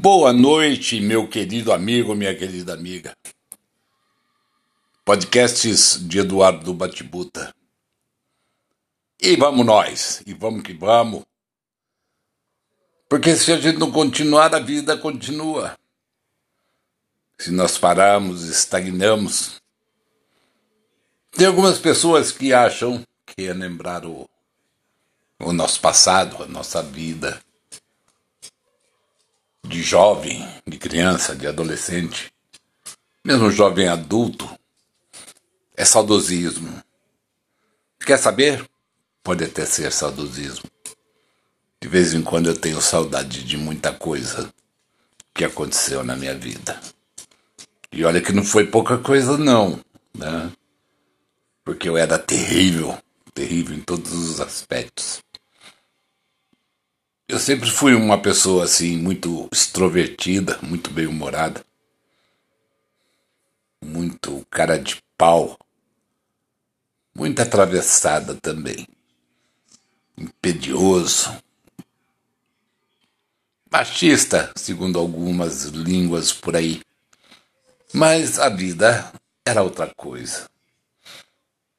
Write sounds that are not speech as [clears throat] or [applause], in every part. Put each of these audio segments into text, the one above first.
Boa noite, meu querido amigo, minha querida amiga. Podcasts de Eduardo Batibuta. E vamos nós, e vamos que vamos. Porque se a gente não continuar, a vida continua. Se nós pararmos, estagnamos. Tem algumas pessoas que acham que é lembrar o, o nosso passado, a nossa vida de jovem, de criança, de adolescente, mesmo jovem adulto, é saudosismo. Quer saber? Pode até ser saudosismo. De vez em quando eu tenho saudade de muita coisa que aconteceu na minha vida. E olha que não foi pouca coisa não, né? Porque eu era terrível, terrível em todos os aspectos. Eu sempre fui uma pessoa assim, muito extrovertida, muito bem-humorada, muito cara de pau, muito atravessada também, impedioso, machista, segundo algumas línguas por aí. Mas a vida era outra coisa.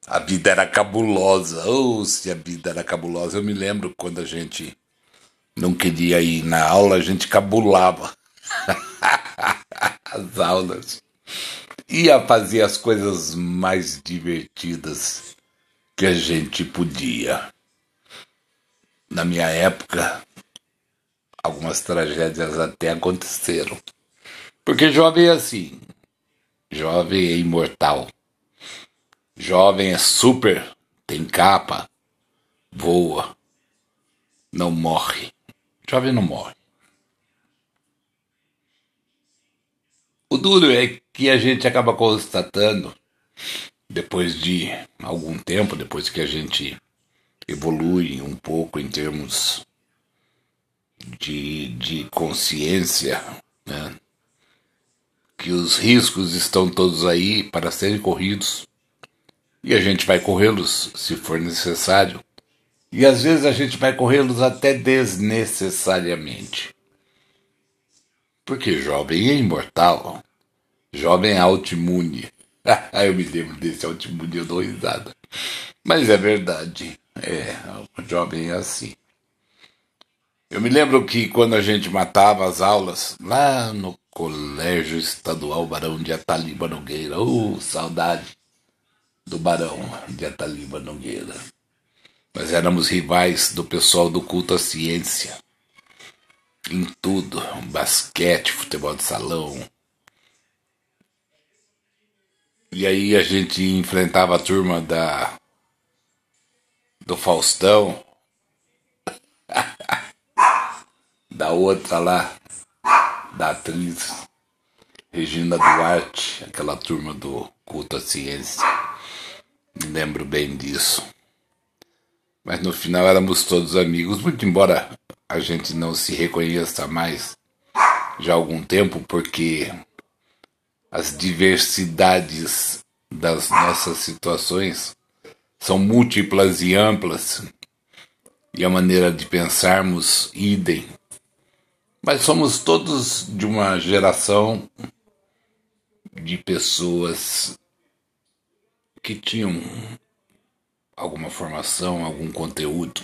A vida era cabulosa. Oh, se a vida era cabulosa. Eu me lembro quando a gente não queria ir na aula, a gente cabulava [laughs] as aulas. Ia fazer as coisas mais divertidas que a gente podia. Na minha época, algumas tragédias até aconteceram. Porque jovem é assim. Jovem é imortal. Jovem é super, tem capa, voa, não morre. Jovem não morre. O duro é que a gente acaba constatando, depois de algum tempo, depois que a gente evolui um pouco em termos de, de consciência, né? que os riscos estão todos aí para serem corridos e a gente vai corrê-los se for necessário. E às vezes a gente vai corrê-los até desnecessariamente. Porque jovem é imortal. Jovem é autoimune. [laughs] Ah, eu me lembro desse autoimune, eu dou risada. Mas é verdade. É, o jovem é assim. Eu me lembro que quando a gente matava as aulas, lá no Colégio Estadual Barão de Ataliba Nogueira, oh, saudade do Barão de Ataliba Nogueira. Nós éramos rivais do pessoal do culto à ciência. Em tudo, basquete, futebol de salão. E aí a gente enfrentava a turma da do Faustão, [laughs] da outra lá, da atriz Regina Duarte, aquela turma do culto à ciência. Me lembro bem disso. Mas no final éramos todos amigos, muito embora a gente não se reconheça mais já há algum tempo, porque as diversidades das nossas situações são múltiplas e amplas, e a maneira de pensarmos idem. Mas somos todos de uma geração de pessoas que tinham alguma formação, algum conteúdo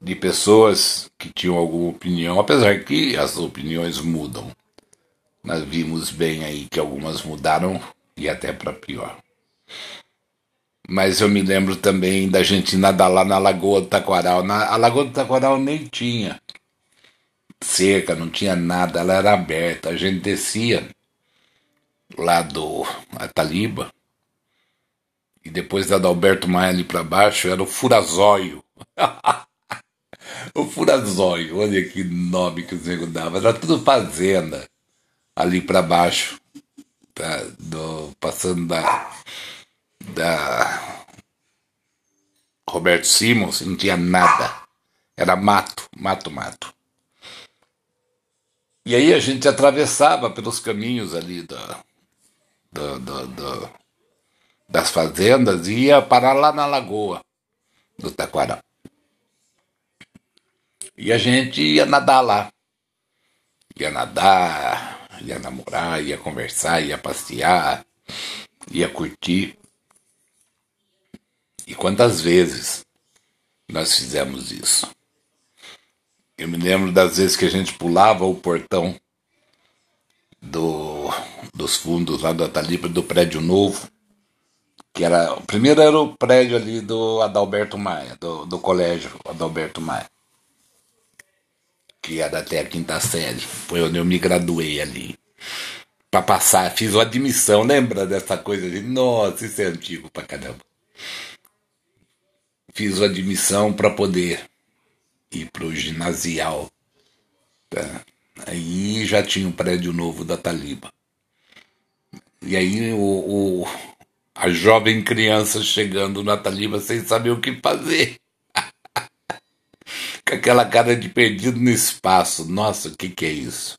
de pessoas que tinham alguma opinião, apesar que as opiniões mudam. Nós vimos bem aí que algumas mudaram e até para pior. Mas eu me lembro também da gente nadar lá na Lagoa do Taquaral. Na, a Lagoa do Taquaral nem tinha cerca, não tinha nada, ela era aberta. A gente descia lá do Ataliba e depois da Adalberto Maia ali para baixo era o Furazóio. [laughs] o Furazóio, olha que nome que o Nego dava. Era tudo fazenda ali para baixo, tá, do, passando da, da Roberto Simons, não tinha nada. Era mato, mato, mato. E aí a gente atravessava pelos caminhos ali da, da das fazendas e ia parar lá na lagoa do Taquarão. E a gente ia nadar lá. Ia nadar, ia namorar, ia conversar, ia passear, ia curtir. E quantas vezes nós fizemos isso? Eu me lembro das vezes que a gente pulava o portão do, dos fundos lá da Talipa do prédio novo, que era. O primeiro era o prédio ali do Adalberto Maia, do, do colégio Adalberto Maia. Que era até a quinta série. Foi onde eu me graduei ali. Pra passar, fiz uma admissão, lembra dessa coisa de. Nossa, isso é antigo pra caramba. Fiz uma admissão para poder ir pro ginasial. Tá? Aí já tinha um prédio novo da Taliba. E aí o, o, a jovem criança chegando na Taliba sem saber o que fazer. [laughs] Com aquela cara de perdido no espaço. Nossa, o que, que é isso?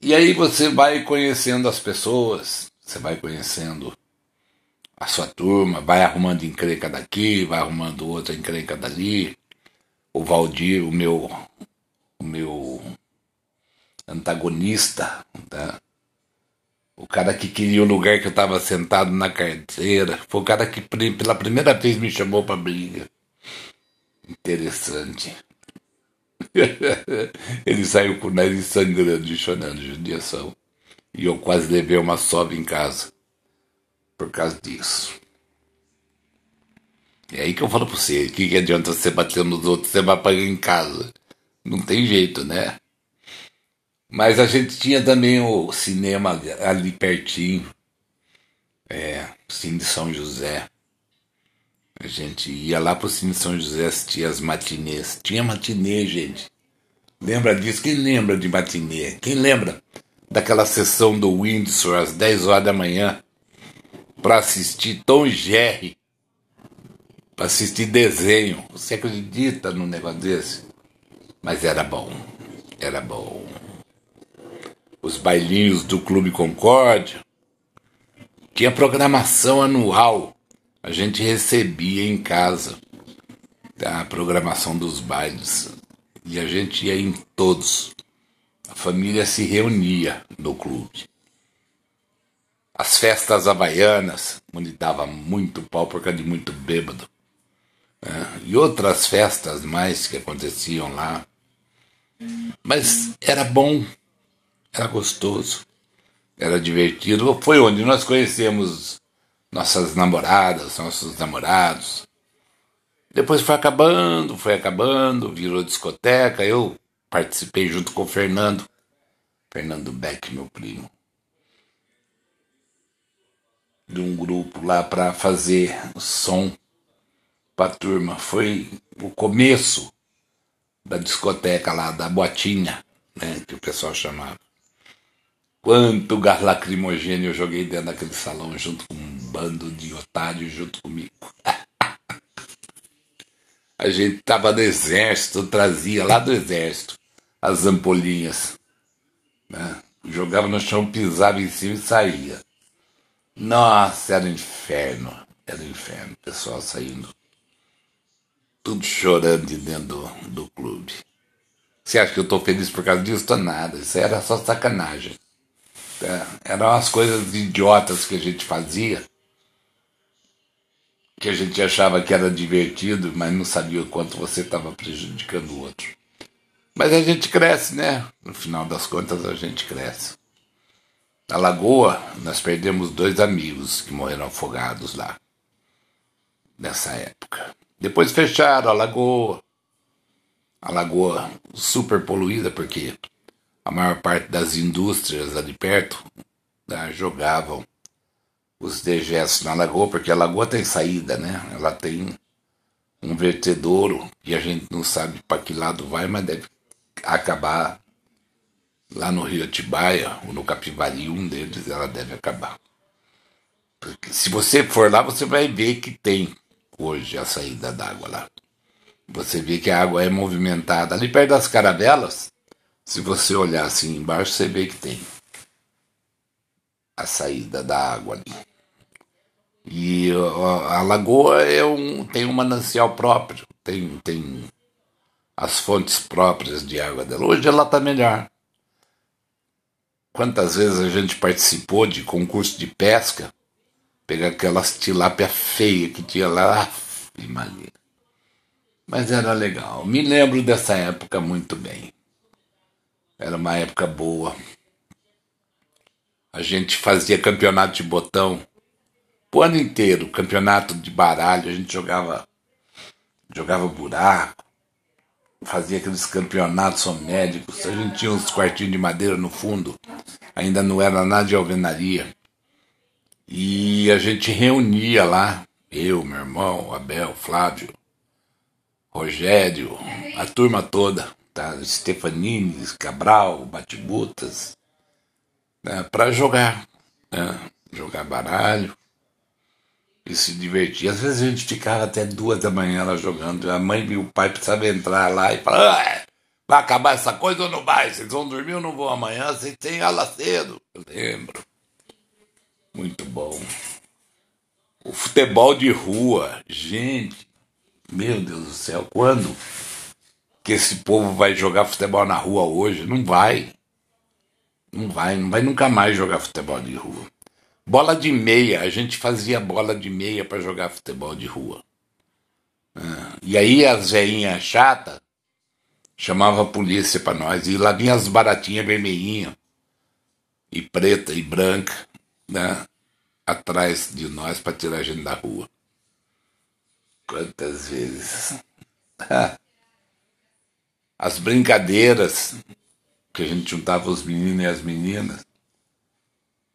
E aí você vai conhecendo as pessoas, você vai conhecendo a sua turma, vai arrumando encrenca daqui, vai arrumando outra encrenca dali. O Valdir, o meu o meu antagonista, tá? O cara que queria o lugar que eu estava sentado na carteira. Foi o cara que pela primeira vez me chamou para briga. Interessante. [laughs] Ele saiu com o nariz sangrando e chorando de judiação. E eu quase levei uma sova em casa. Por causa disso. É aí que eu falo pra você, o que, que adianta você bater nos outros, você vai apanhar em casa. Não tem jeito, né? Mas a gente tinha também o cinema ali pertinho, é, Cine São José. A gente ia lá pro Cine São José assistir as matinês. Tinha matinê, gente. Lembra disso? Quem lembra de matinê? Quem lembra daquela sessão do Windsor às 10 horas da manhã para assistir Tom Jerry? Para assistir desenho. Você acredita num negócio desse? Mas era bom, era bom. Os bailinhos do Clube Concórdia. Tinha programação anual. A gente recebia em casa a programação dos bailes. E a gente ia em todos. A família se reunia no clube. As festas havaianas, onde dava muito pau por causa de muito bêbado. Né? E outras festas mais que aconteciam lá. Mas era bom, era gostoso, era divertido. Foi onde nós conhecemos nossas namoradas, nossos namorados. Depois foi acabando, foi acabando, virou discoteca. Eu participei junto com o Fernando, Fernando Beck, meu primo, de um grupo lá para fazer som para a turma. Foi o começo da discoteca lá, da botinha, né, que o pessoal chamava. Quanto gás lacrimogênio eu joguei dentro daquele salão junto com um bando de otários junto comigo. [laughs] A gente tava no exército, trazia lá do exército as ampolinhas. Né? Jogava no chão, pisava em cima e saía. Nossa, era um inferno. Era um inferno. O pessoal saindo tudo chorando de dentro do, do clube. Você acha que eu estou feliz por causa disso? Tô nada. Isso era só sacanagem. É, eram as coisas idiotas que a gente fazia, que a gente achava que era divertido, mas não sabia o quanto você estava prejudicando o outro. Mas a gente cresce, né? No final das contas, a gente cresce. Na Lagoa, nós perdemos dois amigos que morreram afogados lá, nessa época. Depois fecharam a lagoa. A lagoa super poluída, porque a maior parte das indústrias ali perto né, jogavam os dejetos na lagoa, porque a lagoa tem saída, né? Ela tem um vertedouro e a gente não sabe para que lado vai, mas deve acabar lá no Rio Atibaia ou no Capivari, um deles ela deve acabar. Porque se você for lá, você vai ver que tem hoje a saída d'água lá. Você vê que a água é movimentada. Ali perto das caravelas, se você olhar assim embaixo, você vê que tem a saída da água ali. E a, lagoa é um, tem um manancial próprio, tem, tem as fontes próprias de água dela. Hoje ela está melhor. Quantas vezes a gente participou de concurso de pesca, pegar aquelas tilápia feia que tinha lá, imagina. Mas era legal. Me lembro dessa época muito bem. Era uma época boa. A gente fazia campeonato de botão o ano inteiro, campeonato de baralho, a gente jogava jogava buraco, fazia aqueles campeonatos médicos, a gente tinha uns quartinhos de madeira no fundo, ainda não era nada de alvenaria. E a gente reunia lá, eu, meu irmão, Abel, Flávio, Rogério, a turma toda, tá? Stefanini, Cabral, Batibutas, né? para jogar, né? jogar baralho e se divertir. Às vezes a gente ficava até duas da manhã lá jogando. A mãe e o pai precisavam entrar lá e falar: vai acabar essa coisa ou não vai? Vocês vão dormir ou não vão amanhã? Vocês têm aula cedo. Eu lembro. Muito bom. O futebol de rua, gente, meu Deus do céu, quando que esse povo vai jogar futebol na rua hoje? Não vai. Não vai, não vai nunca mais jogar futebol de rua. Bola de meia, a gente fazia bola de meia para jogar futebol de rua. Ah, e aí as veinhas chata chamava a polícia para nós. E lá vinha as baratinhas vermelhinhas, e preta e branca, né? atrás de nós para tirar a gente da rua. Quantas vezes? [laughs] As brincadeiras que a gente juntava os meninos e as meninas.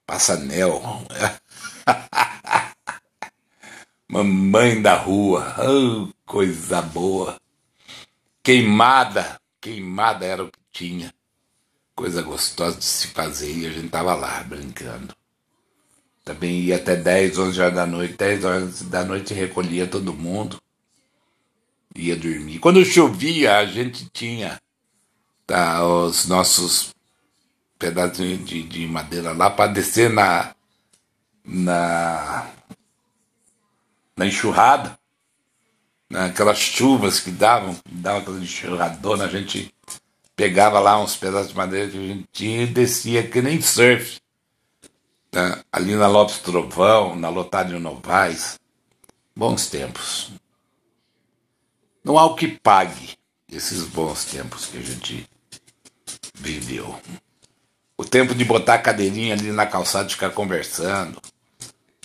Passanel. [laughs] Mamãe da rua. Oh, coisa boa. Queimada. Queimada era o que tinha. Coisa gostosa de se fazer e a gente tava lá brincando. Também ia até 10, 11 horas da noite. 10 horas da noite recolhia todo mundo. Ia dormir. Quando chovia, a gente tinha tá, os nossos pedacinho de, de madeira lá para descer na, na, na enxurrada, naquelas né, chuvas que davam, que davam aquela enxurradona, a gente pegava lá uns pedaços de madeira que a gente tinha e descia que nem surf. Né? Ali na Lopes Trovão, na Lotário Novaes. Bons tempos. Não há o que pague esses bons tempos que a gente viveu. O tempo de botar a cadeirinha ali na calçada e ficar conversando.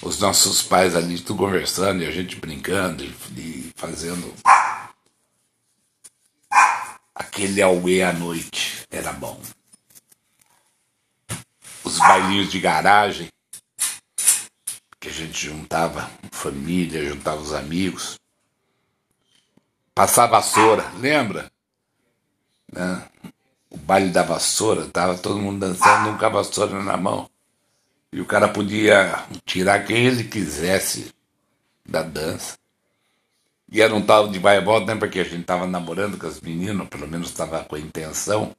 Os nossos pais ali tudo conversando e a gente brincando e, e fazendo aquele auê à noite. Era bom. Os bailinhos de garagem que a gente juntava família, juntava os amigos. Passar vassoura, lembra? Né? o baile da vassoura, tava todo mundo dançando com a vassoura na mão. E o cara podia tirar quem ele quisesse da dança. E era um tal de vai e volta, né? Porque a gente tava namorando com as meninas, pelo menos estava com a intenção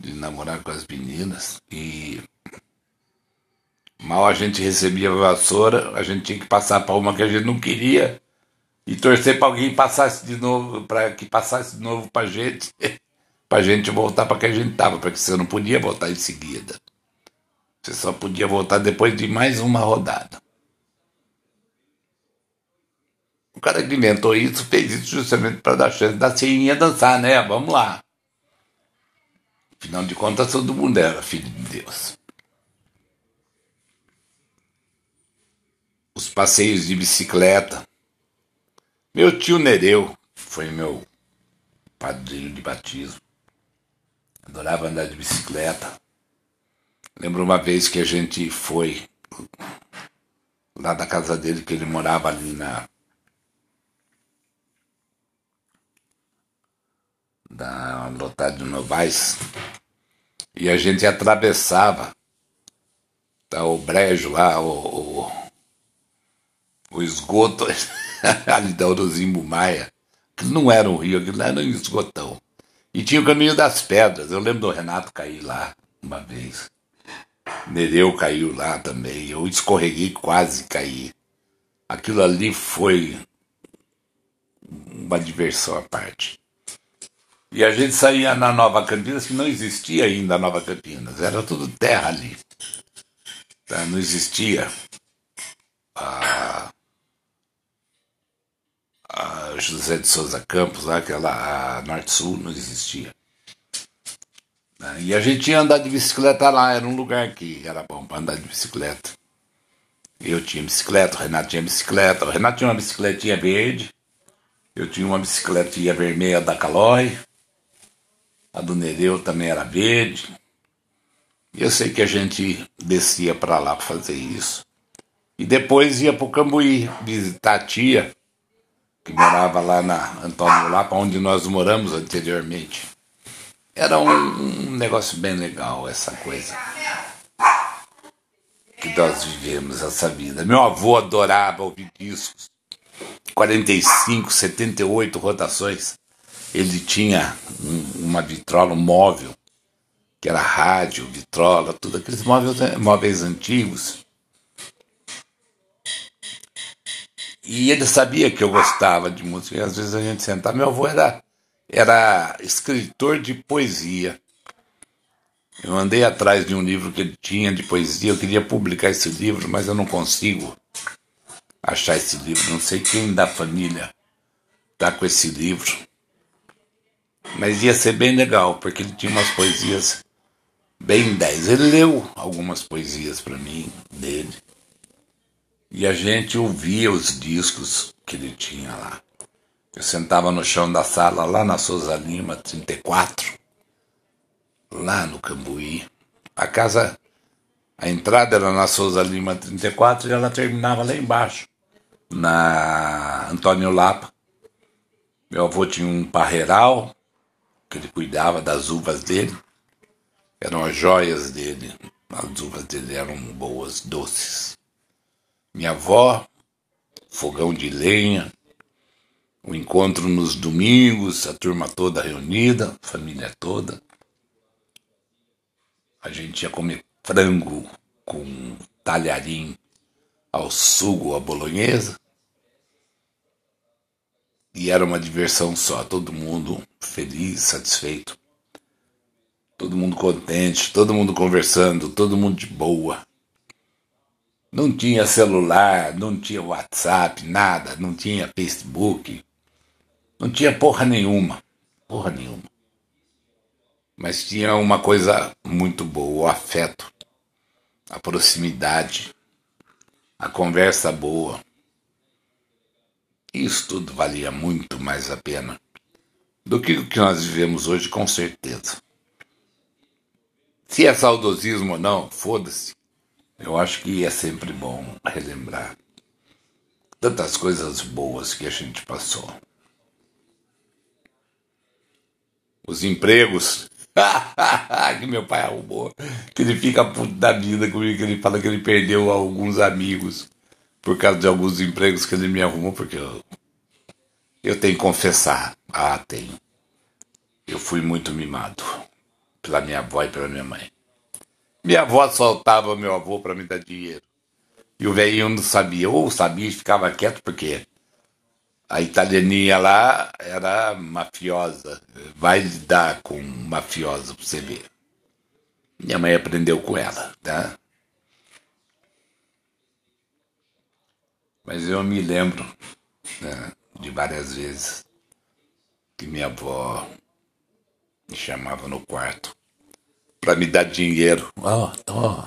de namorar com as meninas. E mal a gente recebia a vassoura, a gente tinha que passar para uma que a gente não queria e torcer para alguém passasse de novo, para que passasse de novo para gente. [laughs] para gente voltar para que a gente estava, porque você não podia voltar em seguida. Você só podia voltar depois de mais uma rodada. O cara que inventou isso fez isso justamente para dar chance da Ceinha dançar, né? Vamos lá. Afinal de contas, todo mundo era filho de Deus. Os passeios de bicicleta. Meu tio Nereu foi meu padrinho de batismo. Adorava andar de bicicleta. Lembro uma vez que a gente foi lá da casa dele, que ele morava ali na. Da lotada de Novais. E a gente atravessava tá, o brejo lá, o, o, o esgoto [laughs] ali da Orozimbo Maia. Que não era um rio, aquilo era um esgotão. E tinha o caminho das pedras. Eu lembro do Renato cair lá uma vez. Nereu caiu lá também. Eu escorreguei, quase caí. Aquilo ali foi uma diversão à parte. E a gente saía na Nova Campinas, que não existia ainda a Nova Campinas, era tudo terra ali. Tá? Não existia a José de Souza Campos, aquela a Norte Sul, não existia. Tá? E a gente ia andar de bicicleta lá, era um lugar que era bom para andar de bicicleta. Eu tinha bicicleta, o Renato tinha bicicleta, o Renato tinha uma bicicletinha verde, eu tinha uma bicicletinha vermelha da Calói, a do Nereu também era verde. E eu sei que a gente descia para lá para fazer isso. E depois ia para o Cambuí visitar a tia, que morava lá na Antônio Lapa, onde nós moramos anteriormente. Era um, um negócio bem legal essa coisa que nós vivemos essa vida. Meu avô adorava ouvir discos. 45, 78 rotações. Ele tinha um, uma vitrola móvel, que era rádio, vitrola, tudo aqueles móveis, móveis antigos. E ele sabia que eu gostava de música, e às vezes a gente sentava. Meu avô era, era escritor de poesia. Eu andei atrás de um livro que ele tinha de poesia, eu queria publicar esse livro, mas eu não consigo achar esse livro. Não sei quem da família está com esse livro. Mas ia ser bem legal, porque ele tinha umas poesias bem 10. Ele leu algumas poesias para mim, dele. E a gente ouvia os discos que ele tinha lá. Eu sentava no chão da sala, lá na Souza Lima, 34 lá no Cambuí. A casa, a entrada era na Souza Lima 34 e ela terminava lá embaixo, na Antônio Lapa. Meu avô tinha um parreiral, que ele cuidava das uvas dele. Eram as joias dele. As uvas dele eram boas, doces. Minha avó, fogão de lenha, o encontro nos domingos, a turma toda reunida, família toda. A gente ia comer frango com talharim ao sugo, a bolonhesa. E era uma diversão só, todo mundo feliz, satisfeito. Todo mundo contente, todo mundo conversando, todo mundo de boa. Não tinha celular, não tinha WhatsApp, nada, não tinha Facebook. Não tinha porra nenhuma. Porra nenhuma. Mas tinha uma coisa muito boa: o afeto, a proximidade, a conversa boa. Isso tudo valia muito mais a pena do que o que nós vivemos hoje, com certeza. Se é saudosismo ou não, foda-se. Eu acho que é sempre bom relembrar tantas coisas boas que a gente passou. Os empregos [laughs] que meu pai arrumou. Que ele fica puto da vida comigo, que ele fala que ele perdeu alguns amigos por causa de alguns empregos que ele me arrumou, porque eu, eu tenho que confessar. Ah, tenho. Eu fui muito mimado pela minha avó e pela minha mãe. Minha avó soltava meu avô para me dar dinheiro. E o velhinho não sabia, ou sabia e ficava quieto, porque a italianinha lá era mafiosa. Vai lidar com mafiosa pra você ver. Minha mãe aprendeu com ela, tá? Mas eu me lembro né, de várias vezes que minha avó me chamava no quarto para me dar dinheiro. Ó, oh, ó,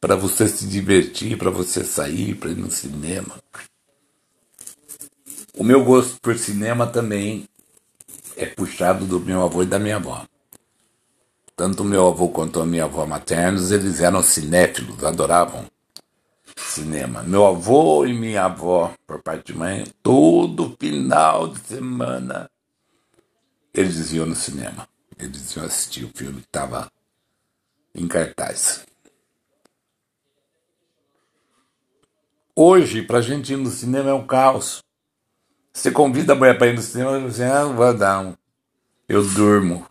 para você se divertir, para você sair, para ir no cinema. O meu gosto por cinema também é puxado do meu avô e da minha avó. Tanto o meu avô quanto a minha avó maternos, eles eram cinéfilos, adoravam cinema. Meu avô e minha avó, por parte de mãe, todo final de semana, eles iam no cinema. Eles iam assistir o filme que estava em cartaz. Hoje, para a gente ir no cinema é um caos. Você convida a mulher para ir no cinema você, ah, não vou dar. Eu durmo.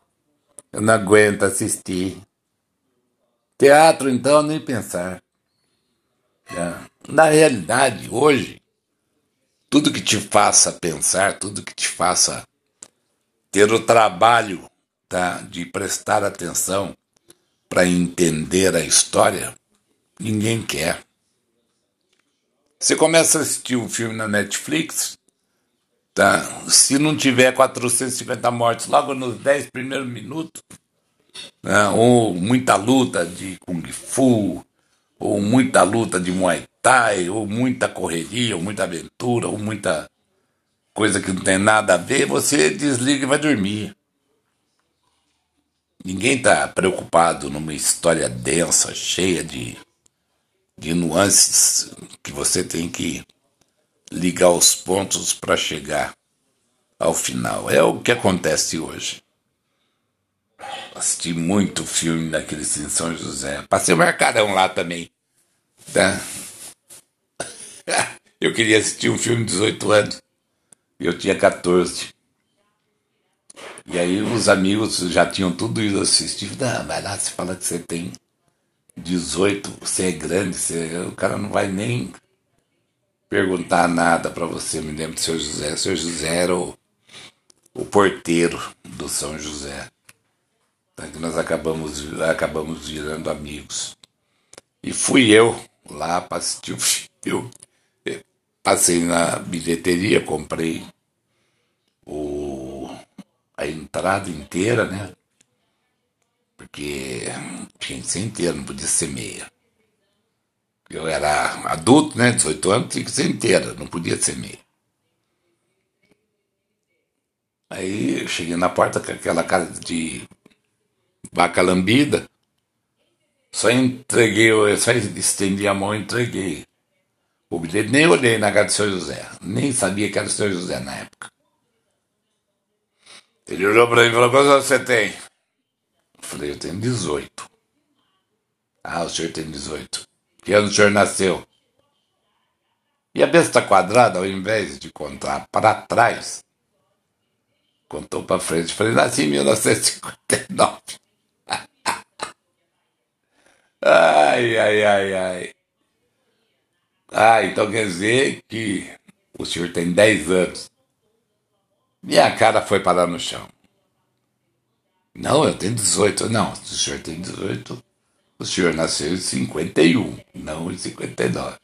Eu não aguento assistir. Teatro, então, nem pensar. É. Na realidade, hoje, tudo que te faça pensar, tudo que te faça ter o trabalho tá, de prestar atenção para entender a história, ninguém quer. Você começa a assistir um filme na Netflix, tá? se não tiver 450 mortes logo nos 10 primeiros minutos, né? ou muita luta de Kung Fu, ou muita luta de Muay Thai, ou muita correria, ou muita aventura, ou muita coisa que não tem nada a ver, você desliga e vai dormir. Ninguém está preocupado numa história densa, cheia de, de nuances que você tem que ligar os pontos para chegar ao final. É o que acontece hoje. Assisti muito filme daqueles em São José. Passei o Mercadão lá também. Tá? [laughs] Eu queria assistir um filme de 18 anos. Eu tinha 14. E aí os amigos já tinham tudo isso assistido. Não, vai lá, você fala que você tem 18, você é grande, você, o cara não vai nem perguntar nada para você. Me lembro do seu José. O seu José era o, o porteiro do São José. Então, que nós acabamos, acabamos virando amigos. E fui eu lá para assistir o [laughs] filme. Passei na bilheteria, comprei o, a entrada inteira, né? Porque tinha que ser inteira, não podia ser meia. Eu era adulto, né? 18 anos, tinha que ser inteira, não podia ser meia. Aí eu cheguei na porta com aquela cara de vaca lambida. Só entreguei, só estendi a mão e entreguei. O bilhete nem olhei na cara do seu José. Nem sabia que era o seu José na época. Ele olhou para mim e falou: Quantos anos você tem? Eu falei: Eu tenho 18. Ah, o senhor tem 18. Que ano o senhor nasceu? E a besta quadrada, ao invés de contar para trás, contou para frente. Eu falei: Nasci em 1959. [laughs] ai, ai, ai, ai. Ah, então quer dizer que o senhor tem 10 anos. Minha cara foi parar no chão. Não, eu tenho 18. Não, o senhor tem 18, o senhor nasceu em 51, não em 59.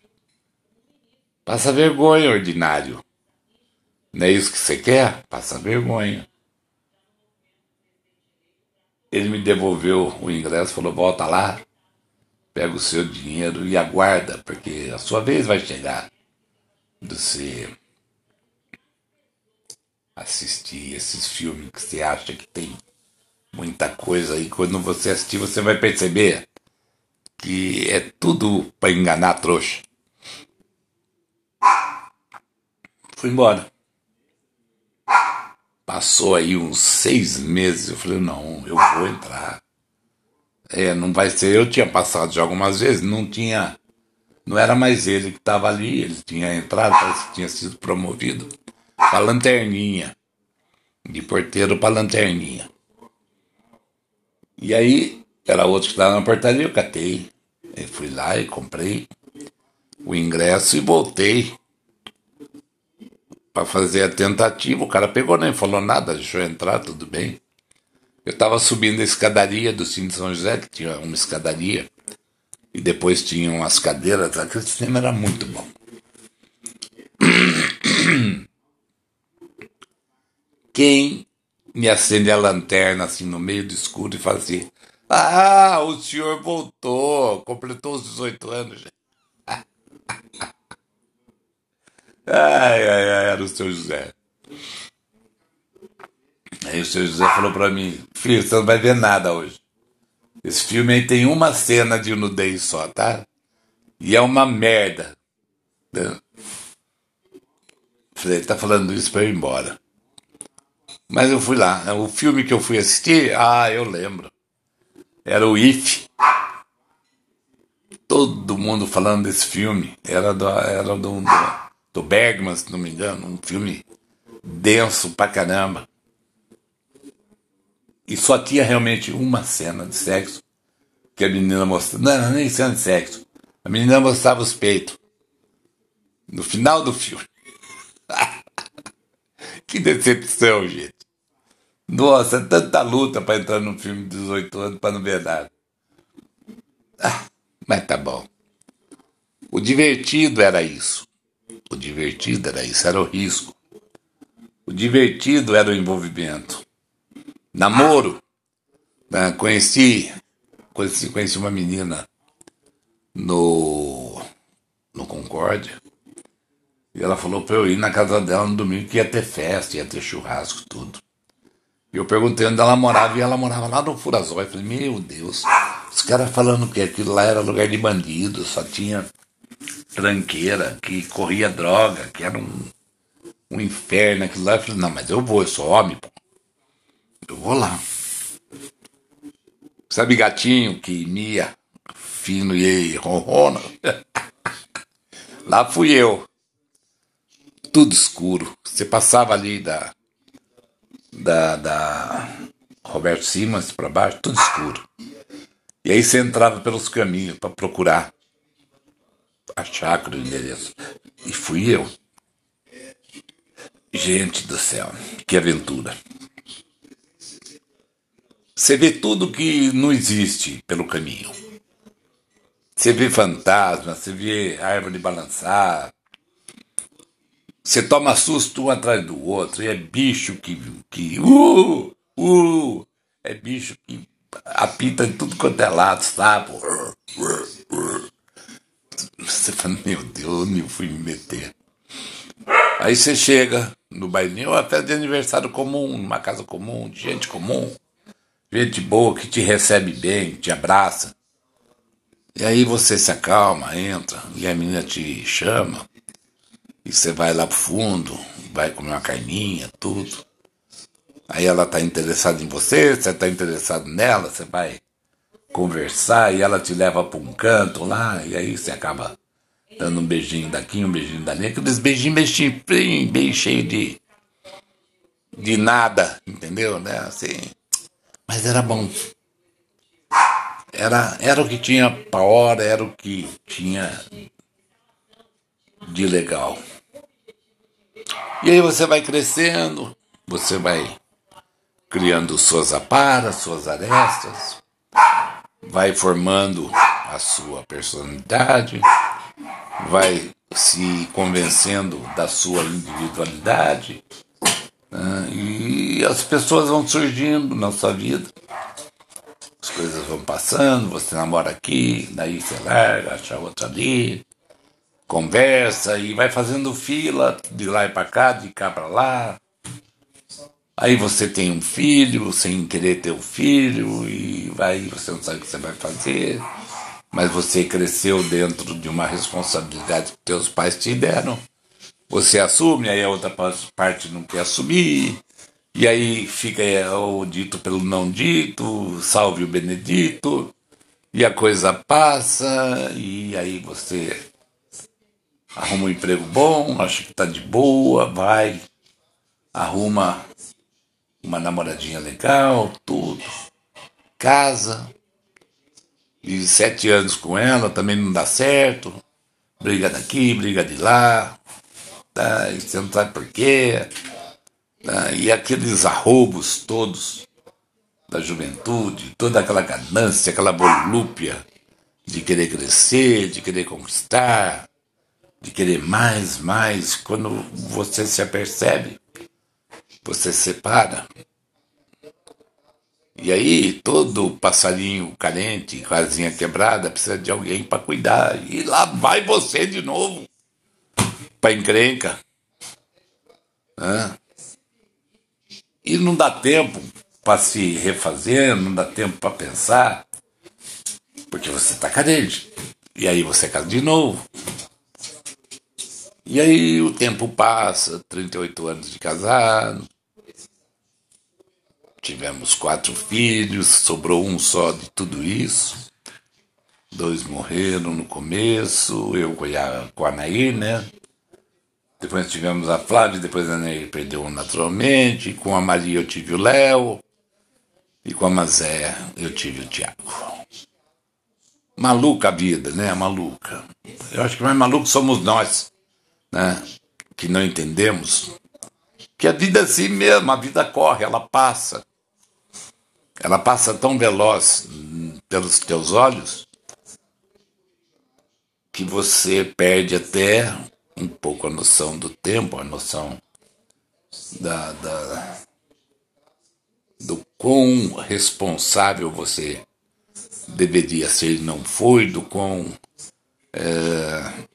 Passa vergonha, ordinário. Não é isso que você quer? Passa vergonha. Ele me devolveu o ingresso, falou: volta lá, pega o seu dinheiro e aguarda, porque a sua vez vai chegar você assistir esses filmes que você acha que tem muita coisa e quando você assistir você vai perceber que é tudo para enganar a trouxa. Fui embora. Passou aí uns seis meses, eu falei, não, eu vou entrar. É, não vai ser. Eu tinha passado já algumas vezes, não tinha. Não era mais ele que estava ali, ele tinha entrado, parece que tinha sido promovido para lanterninha. De porteiro para lanterninha. E aí, era outro que estava na portaria, eu catei. Eu fui lá e comprei o ingresso e voltei para fazer a tentativa. O cara pegou, nem falou nada, deixou entrar, tudo bem. Eu estava subindo a escadaria do Cine São José, que tinha uma escadaria, e depois tinham as cadeiras. Aquele cinema era muito bom. [clears throat] [coughs] Quem me acende a lanterna assim no meio do escuro e fala assim: Ah, o senhor voltou, completou os 18 anos. [laughs] ai, ai, ai, era o seu José. Aí o seu José falou para mim: Filho, você não vai ver nada hoje. Esse filme aí tem uma cena de nudez só, tá? E é uma merda. Falei, tá falando isso para eu ir embora. Mas eu fui lá. O filme que eu fui assistir, ah, eu lembro. Era o If. Todo mundo falando desse filme. Era do, era do, do, do Bergman, se não me engano. Um filme denso pra caramba. E só tinha realmente uma cena de sexo que a menina mostrava. Não, não nem cena de sexo. A menina mostrava os peitos. No final do filme. [laughs] que decepção, gente. Nossa, é tanta luta para entrar num filme de 18 anos para não ver nada. Ah, mas tá bom. O divertido era isso. O divertido era isso, era o risco. O divertido era o envolvimento. Namoro. Né? Conheci, conheci, conheci uma menina no, no Concórdia. E ela falou para eu ir na casa dela no domingo que ia ter festa, ia ter churrasco, tudo. E eu perguntei onde ela morava e ela morava lá no Furazói. Eu falei, meu Deus, os caras falando que aquilo lá era lugar de bandido, só tinha tranqueira, que corria droga, que era um, um inferno aquilo lá. Eu falei, não, mas eu vou, eu sou homem, pô. Eu vou lá. Sabe gatinho que mia fino e ronrona? [laughs] lá fui eu. Tudo escuro. Você passava ali da da, da Roberto Simas para baixo, tudo escuro. E aí você entrava pelos caminhos para procurar a chácara, o endereço. E fui eu. Gente do céu, que aventura. Você vê tudo que não existe pelo caminho. Você vê fantasma, você vê árvore balançar, você toma susto um atrás do outro, e é bicho que. que uh, uh, é bicho que apita em tudo quanto é lado, sabe? Você fala, meu Deus, onde eu fui me meter? Aí você chega no bailinho, ou até de aniversário comum, numa casa comum, de gente comum, gente boa que te recebe bem, te abraça. E aí você se acalma, entra, e a menina te chama. E você vai lá pro fundo, vai comer uma carninha, tudo. Aí ela tá interessada em você, você tá interessado nela, você vai conversar e ela te leva para um canto lá, e aí você acaba dando um beijinho daqui, um beijinho dali, aqueles beijinhos bem, bem, bem cheios de, de nada, entendeu? Né? Assim, mas era bom. Era, era o que tinha pra hora, era o que tinha de legal. E aí você vai crescendo, você vai criando suas aparas, suas arestas, vai formando a sua personalidade, vai se convencendo da sua individualidade, né? e as pessoas vão surgindo na sua vida. As coisas vão passando, você namora aqui, daí você larga, acha outra ali, conversa e vai fazendo fila de lá e para cá, de cá para lá. Aí você tem um filho sem querer ter um filho e vai, você não sabe o que você vai fazer, mas você cresceu dentro de uma responsabilidade que teus pais te deram. Você assume, aí a outra parte não quer assumir, e aí fica o dito pelo não dito, salve o Benedito, e a coisa passa, e aí você arruma um emprego bom, acha que tá de boa, vai, arruma uma namoradinha legal, tudo, casa, vive sete anos com ela, também não dá certo, briga daqui, briga de lá, tá, você não sabe por quê, tá, e aqueles arrobos todos da juventude, toda aquela ganância, aquela volúpia de querer crescer, de querer conquistar, de querer mais, mais, quando você se apercebe, você se separa. E aí todo passarinho carente, casinha quebrada, precisa de alguém para cuidar. E lá vai você de novo para encrenca. E não dá tempo para se refazer, não dá tempo para pensar, porque você está carente. E aí você casa de novo. E aí o tempo passa, 38 anos de casado. Tivemos quatro filhos, sobrou um só de tudo isso. Dois morreram no começo, eu com a, com a Nair, né? Depois tivemos a Flávia, depois a Nair perdeu naturalmente. Com a Maria eu tive o Léo. E com a Mazé eu tive o Tiago. Maluca a vida, né? Maluca. Eu acho que mais maluco somos nós né, que não entendemos Que a vida é assim mesmo, a vida corre, ela passa. Ela passa tão veloz pelos teus olhos que você perde até um pouco a noção do tempo, a noção da, da do quão responsável você deveria ser e não foi, do quão é,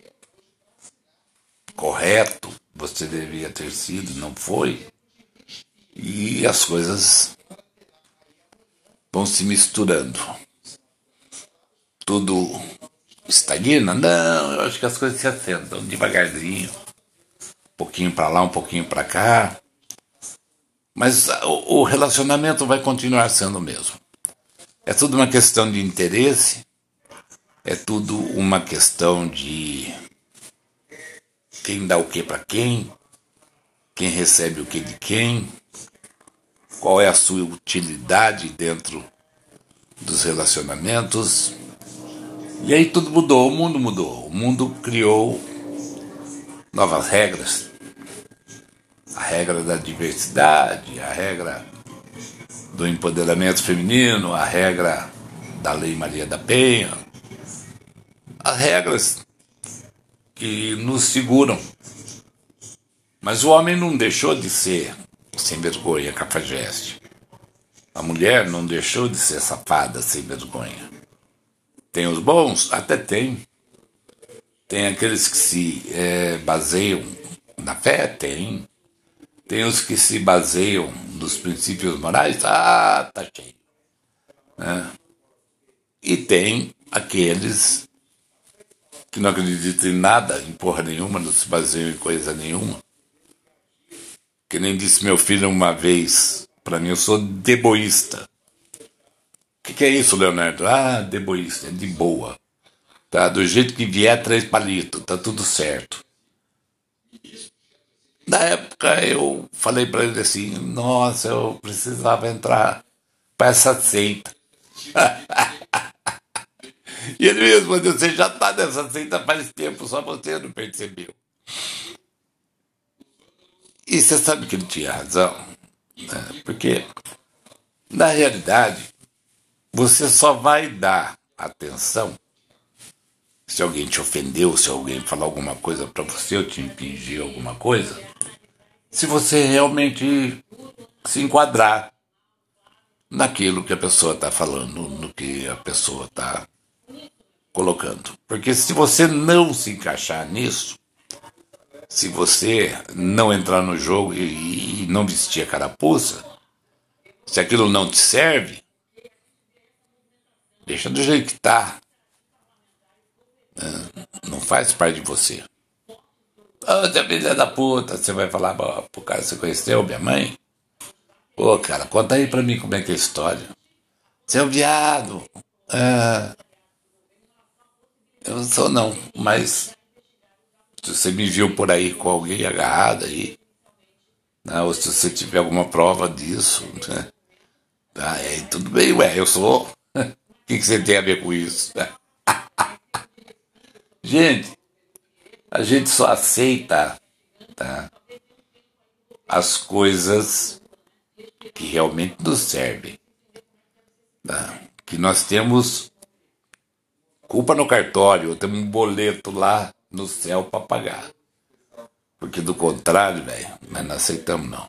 correto você deveria ter sido, não foi. E as coisas vão se misturando. Tudo estagna? Não, eu acho que as coisas se assentam devagarzinho. Um pouquinho para lá, um pouquinho para cá. Mas o relacionamento vai continuar sendo o mesmo. É tudo uma questão de interesse, é tudo uma questão de quem dá o que para quem, quem recebe o que de quem, qual é a sua utilidade dentro dos relacionamentos. E aí tudo mudou, o mundo mudou. O mundo criou novas regras. A regra da diversidade, a regra do empoderamento feminino, a regra da Lei Maria da Penha. As regras que nos seguram. Mas o homem não deixou de ser sem vergonha, cafajeste. A mulher não deixou de ser safada, sem vergonha. Tem os bons? Até tem. Tem aqueles que se é, baseiam na fé? Tem. Tem os que se baseiam nos princípios morais? Ah, tá cheio. Né? E tem aqueles que não acreditam em nada, em porra nenhuma, não se baseiam em coisa nenhuma. Que nem disse meu filho uma vez para mim, eu sou deboísta que, que é isso, Leonardo? Ah, deboísta, é de boa. Tá? Do jeito que vier, três palitos, tá tudo certo. Na época eu falei para ele assim: nossa, eu precisava entrar para essa seita. [laughs] [laughs] e ele mesmo respondeu: você já está nessa seita faz tempo, só você não percebeu. E você sabe que ele tinha razão, né? porque na realidade você só vai dar atenção se alguém te ofendeu, se alguém falar alguma coisa para você ou te impingir alguma coisa, se você realmente se enquadrar naquilo que a pessoa está falando, no que a pessoa está colocando. Porque se você não se encaixar nisso, se você não entrar no jogo e, e não vestir a carapuça, se aquilo não te serve, Deixa do jeito que tá. Não faz parte de você. Ô, oh, filha da puta, você vai falar pro cara você conheceu, minha mãe? Ô, oh, cara, conta aí pra mim como é que é a história. Seu viado. É... Eu sou não, mas se você me viu por aí com alguém agarrado aí, né, ou se você tiver alguma prova disso, né, tá, é, tudo bem, ué, eu sou [laughs] o que, que você tem a ver com isso? [laughs] gente, a gente só aceita tá, as coisas que realmente nos servem. Tá? Que nós temos culpa no cartório, temos um boleto lá no céu para pagar. Porque do contrário, velho, nós não aceitamos não.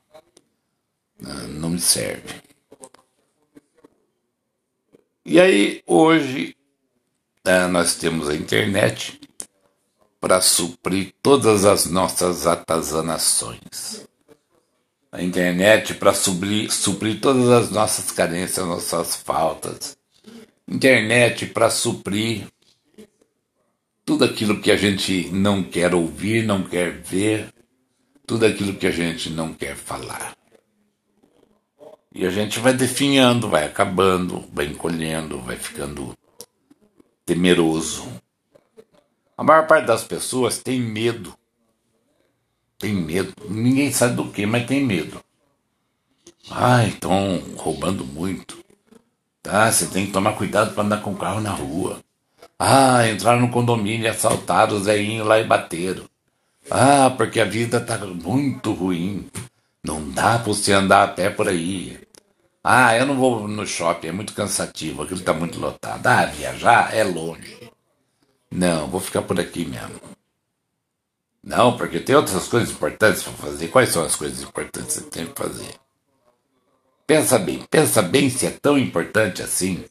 Não me serve. E aí, hoje, é, nós temos a internet para suprir todas as nossas atazanações. A internet para suprir, suprir todas as nossas carências, nossas faltas. Internet para suprir tudo aquilo que a gente não quer ouvir, não quer ver, tudo aquilo que a gente não quer falar. E a gente vai definhando, vai acabando, vai encolhendo, vai ficando temeroso. A maior parte das pessoas tem medo. Tem medo. Ninguém sabe do que, mas tem medo. Ah, estão roubando muito. Tá, você tem que tomar cuidado para andar com o carro na rua. Ah, entraram no condomínio, assaltaram o Zeinho lá e bateram. Ah, porque a vida tá muito ruim. Não dá para você andar a pé por aí. Ah, eu não vou no shopping, é muito cansativo, aquilo está muito lotado. Ah, viajar é longe. Não, vou ficar por aqui mesmo. Não, porque tem outras coisas importantes para fazer. Quais são as coisas importantes que você tem que fazer? Pensa bem, pensa bem se é tão importante assim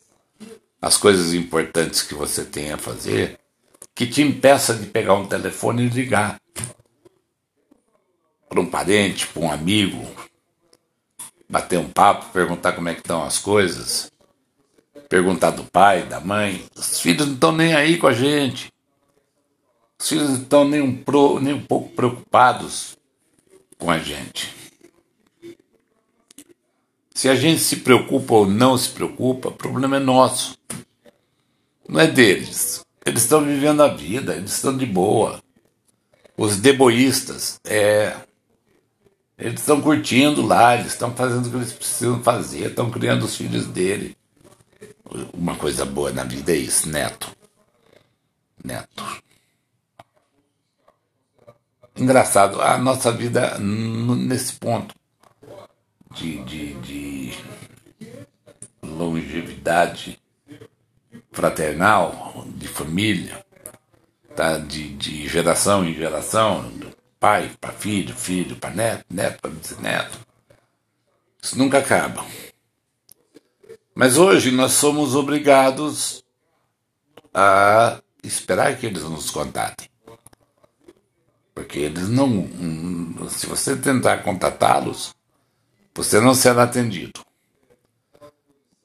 as coisas importantes que você tem a fazer que te impeça de pegar um telefone e ligar para um parente, para um amigo, bater um papo, perguntar como é que estão as coisas, perguntar do pai, da mãe. Os filhos não estão nem aí com a gente. Os filhos não estão nem um, pro, nem um pouco preocupados com a gente. Se a gente se preocupa ou não se preocupa, o problema é nosso. Não é deles. Eles estão vivendo a vida, eles estão de boa. Os deboístas, é, eles estão curtindo lá, eles estão fazendo o que eles precisam fazer, estão criando os filhos dele. Uma coisa boa na vida é isso, neto. Neto. Engraçado, a nossa vida nesse ponto de, de, de longevidade fraternal, de família, tá? de, de geração em geração, pai para filho, filho para neto, neto para bisneto. Isso nunca acaba. Mas hoje nós somos obrigados a esperar que eles nos contatem. Porque eles não. Se você tentar contatá-los, você não será atendido.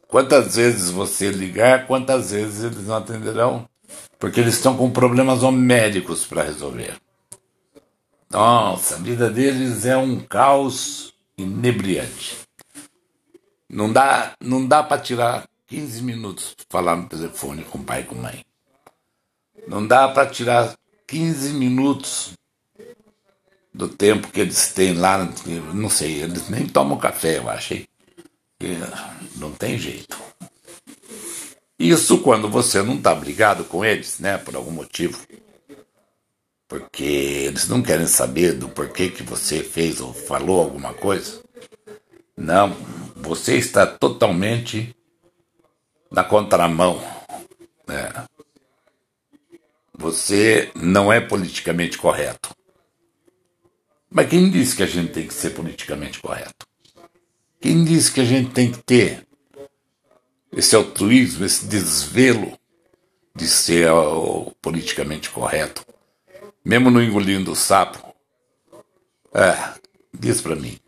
Quantas vezes você ligar, quantas vezes eles não atenderão? Porque eles estão com problemas médicos para resolver. Nossa, a vida deles é um caos inebriante. Não dá, não dá para tirar 15 minutos para falar no telefone com pai e com mãe. Não dá para tirar 15 minutos do tempo que eles têm lá, não sei, eles nem tomam café, eu achei. Não tem jeito. Isso quando você não está brigado com eles, né, por algum motivo porque eles não querem saber do porquê que você fez ou falou alguma coisa. Não, você está totalmente na contramão. Né? Você não é politicamente correto. Mas quem disse que a gente tem que ser politicamente correto? Quem disse que a gente tem que ter esse altruísmo, esse desvelo de ser politicamente correto? mesmo não engolindo o sapo. É, diz para mim.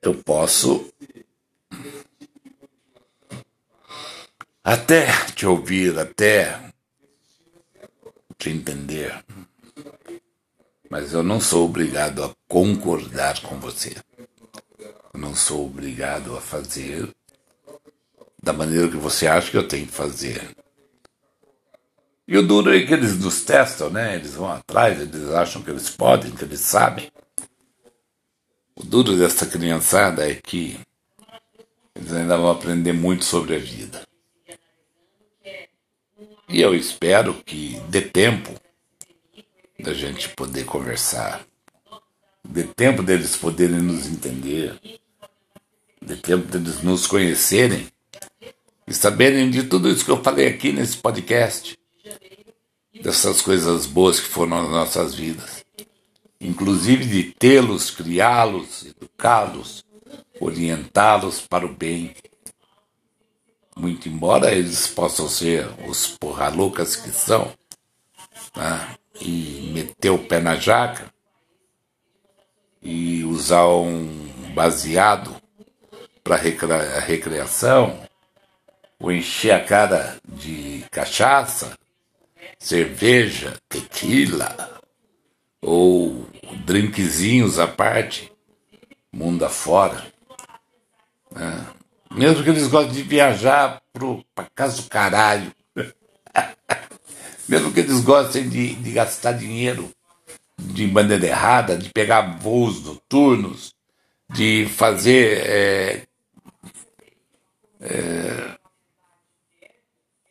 Eu posso até te ouvir, até te entender, mas eu não sou obrigado a concordar com você. Eu não sou obrigado a fazer da maneira que você acha que eu tenho que fazer. E o duro é que eles nos testam, né? Eles vão atrás, eles acham que eles podem, que eles sabem. O duro dessa criançada é que eles ainda vão aprender muito sobre a vida. E eu espero que dê tempo da gente poder conversar, dê tempo deles poderem nos entender, dê tempo deles nos conhecerem e saberem de tudo isso que eu falei aqui nesse podcast dessas coisas boas que foram nas nossas vidas, inclusive de tê-los, criá-los, educá-los, orientá-los para o bem. Muito embora eles possam ser os porra loucas que são, né? E meter o pé na jaca, e usar um baseado para recreação, ou encher a cara de cachaça, cerveja, tequila ou drinkzinhos à parte, mundo afora. Né? Mesmo que eles gostem de viajar para casa do caralho. [laughs] Mesmo que eles gostem de, de gastar dinheiro de maneira errada, de pegar voos noturnos, de fazer é, é,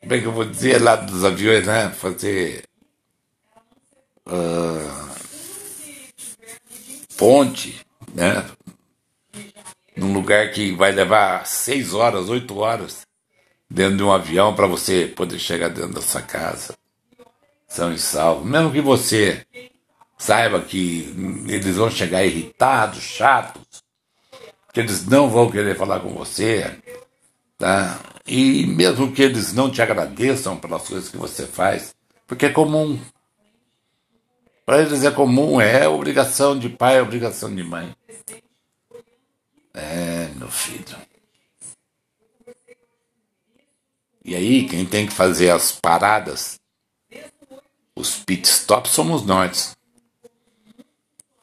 como é que eu vou dizer lá dos aviões, né? Fazer. Uh, fonte, né? Num lugar que vai levar seis horas, oito horas dentro de um avião para você poder chegar dentro da sua casa, são e salvo. Mesmo que você saiba que eles vão chegar irritados, chatos, que eles não vão querer falar com você, tá? E mesmo que eles não te agradeçam pelas coisas que você faz, porque é comum. Para eles é comum, é obrigação de pai, é obrigação de mãe. É, meu filho. E aí, quem tem que fazer as paradas, os pit stops somos nós.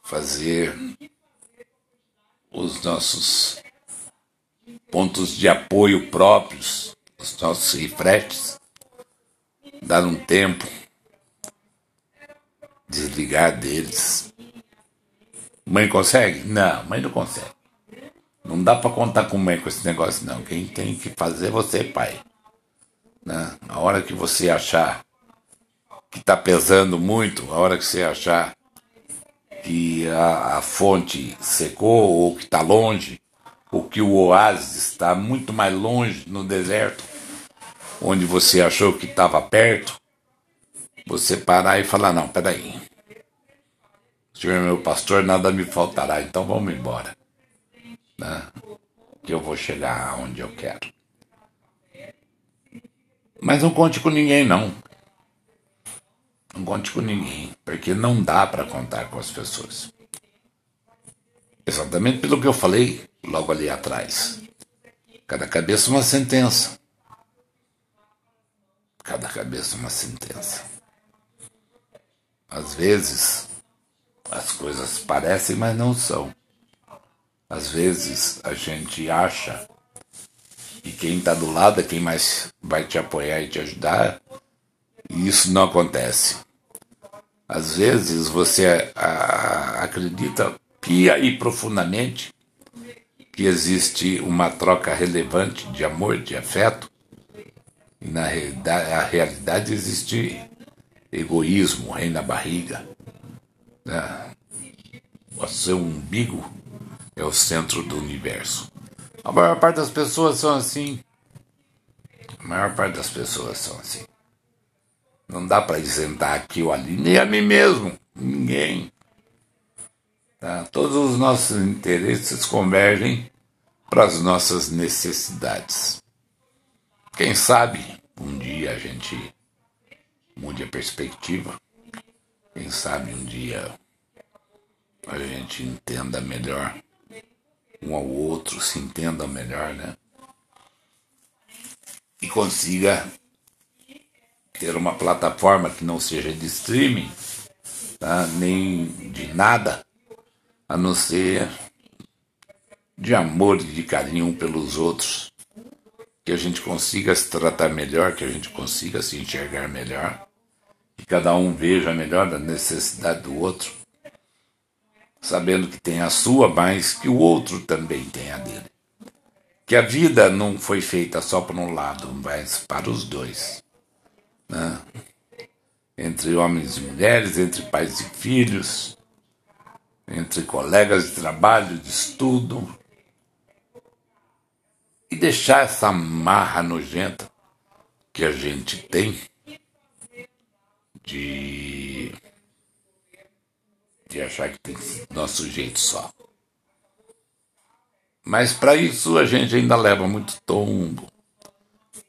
Fazer os nossos pontos de apoio próprios, os nossos refreshes, dar um tempo, desligar deles. Mãe consegue? Não, mãe não consegue. Não dá para contar com mãe com esse negócio, não. Quem tem que fazer é você, pai. Né? A hora que você achar que está pesando muito, a hora que você achar que a, a fonte secou ou que está longe, ou que o oásis está muito mais longe no deserto, onde você achou que estava perto, você parar e falar, não, peraí. O senhor é meu pastor, nada me faltará, então vamos embora. Né? Que eu vou chegar onde eu quero. Mas não conte com ninguém, não. Não conte com ninguém, porque não dá para contar com as pessoas. Exatamente pelo que eu falei logo ali atrás. Cada cabeça uma sentença. Cada cabeça uma sentença. Às vezes as coisas parecem, mas não são. Às vezes a gente acha que quem está do lado é quem mais vai te apoiar e te ajudar, e isso não acontece. Às vezes você acredita pia e profundamente que existe uma troca relevante de amor, de afeto, e na realidade, a realidade existe egoísmo, rei na barriga. Né? O seu umbigo é o centro do universo. A maior parte das pessoas são assim. A maior parte das pessoas são assim. Não dá para isentar aqui ou ali, nem a mim mesmo, ninguém. Tá? Todos os nossos interesses convergem para as nossas necessidades. Quem sabe um dia a gente mude a perspectiva. Quem sabe um dia a gente entenda melhor um ao outro, se entenda melhor, né? E consiga ter uma plataforma que não seja de streaming, tá? nem de nada, a não ser de amor e de carinho um pelos outros. Que a gente consiga se tratar melhor, que a gente consiga se enxergar melhor, que cada um veja melhor a necessidade do outro sabendo que tem a sua, mas que o outro também tem a dele. Que a vida não foi feita só para um lado, mas para os dois. Né? Entre homens e mulheres, entre pais e filhos, entre colegas de trabalho, de estudo. E deixar essa marra nojenta que a gente tem de de achar que tem nosso jeito só. Mas para isso a gente ainda leva muito tombo.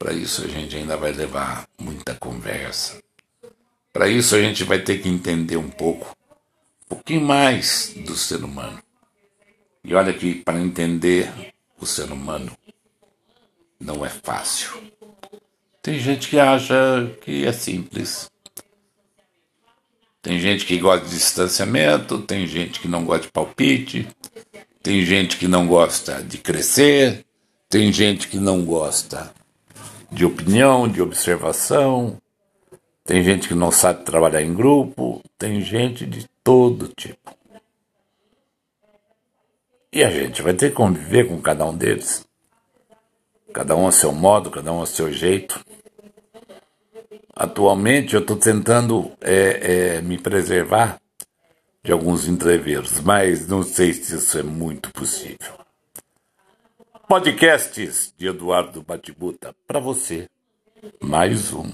Para isso a gente ainda vai levar muita conversa. Para isso a gente vai ter que entender um pouco, um pouquinho mais do ser humano. E olha que para entender o ser humano não é fácil. Tem gente que acha que é simples. Tem gente que gosta de distanciamento, tem gente que não gosta de palpite, tem gente que não gosta de crescer, tem gente que não gosta de opinião, de observação, tem gente que não sabe trabalhar em grupo, tem gente de todo tipo. E a gente vai ter que conviver com cada um deles. Cada um a seu modo, cada um a seu jeito. Atualmente eu estou tentando é, é, me preservar de alguns entreveros, mas não sei se isso é muito possível. Podcasts de Eduardo Batibuta, para você. Mais um.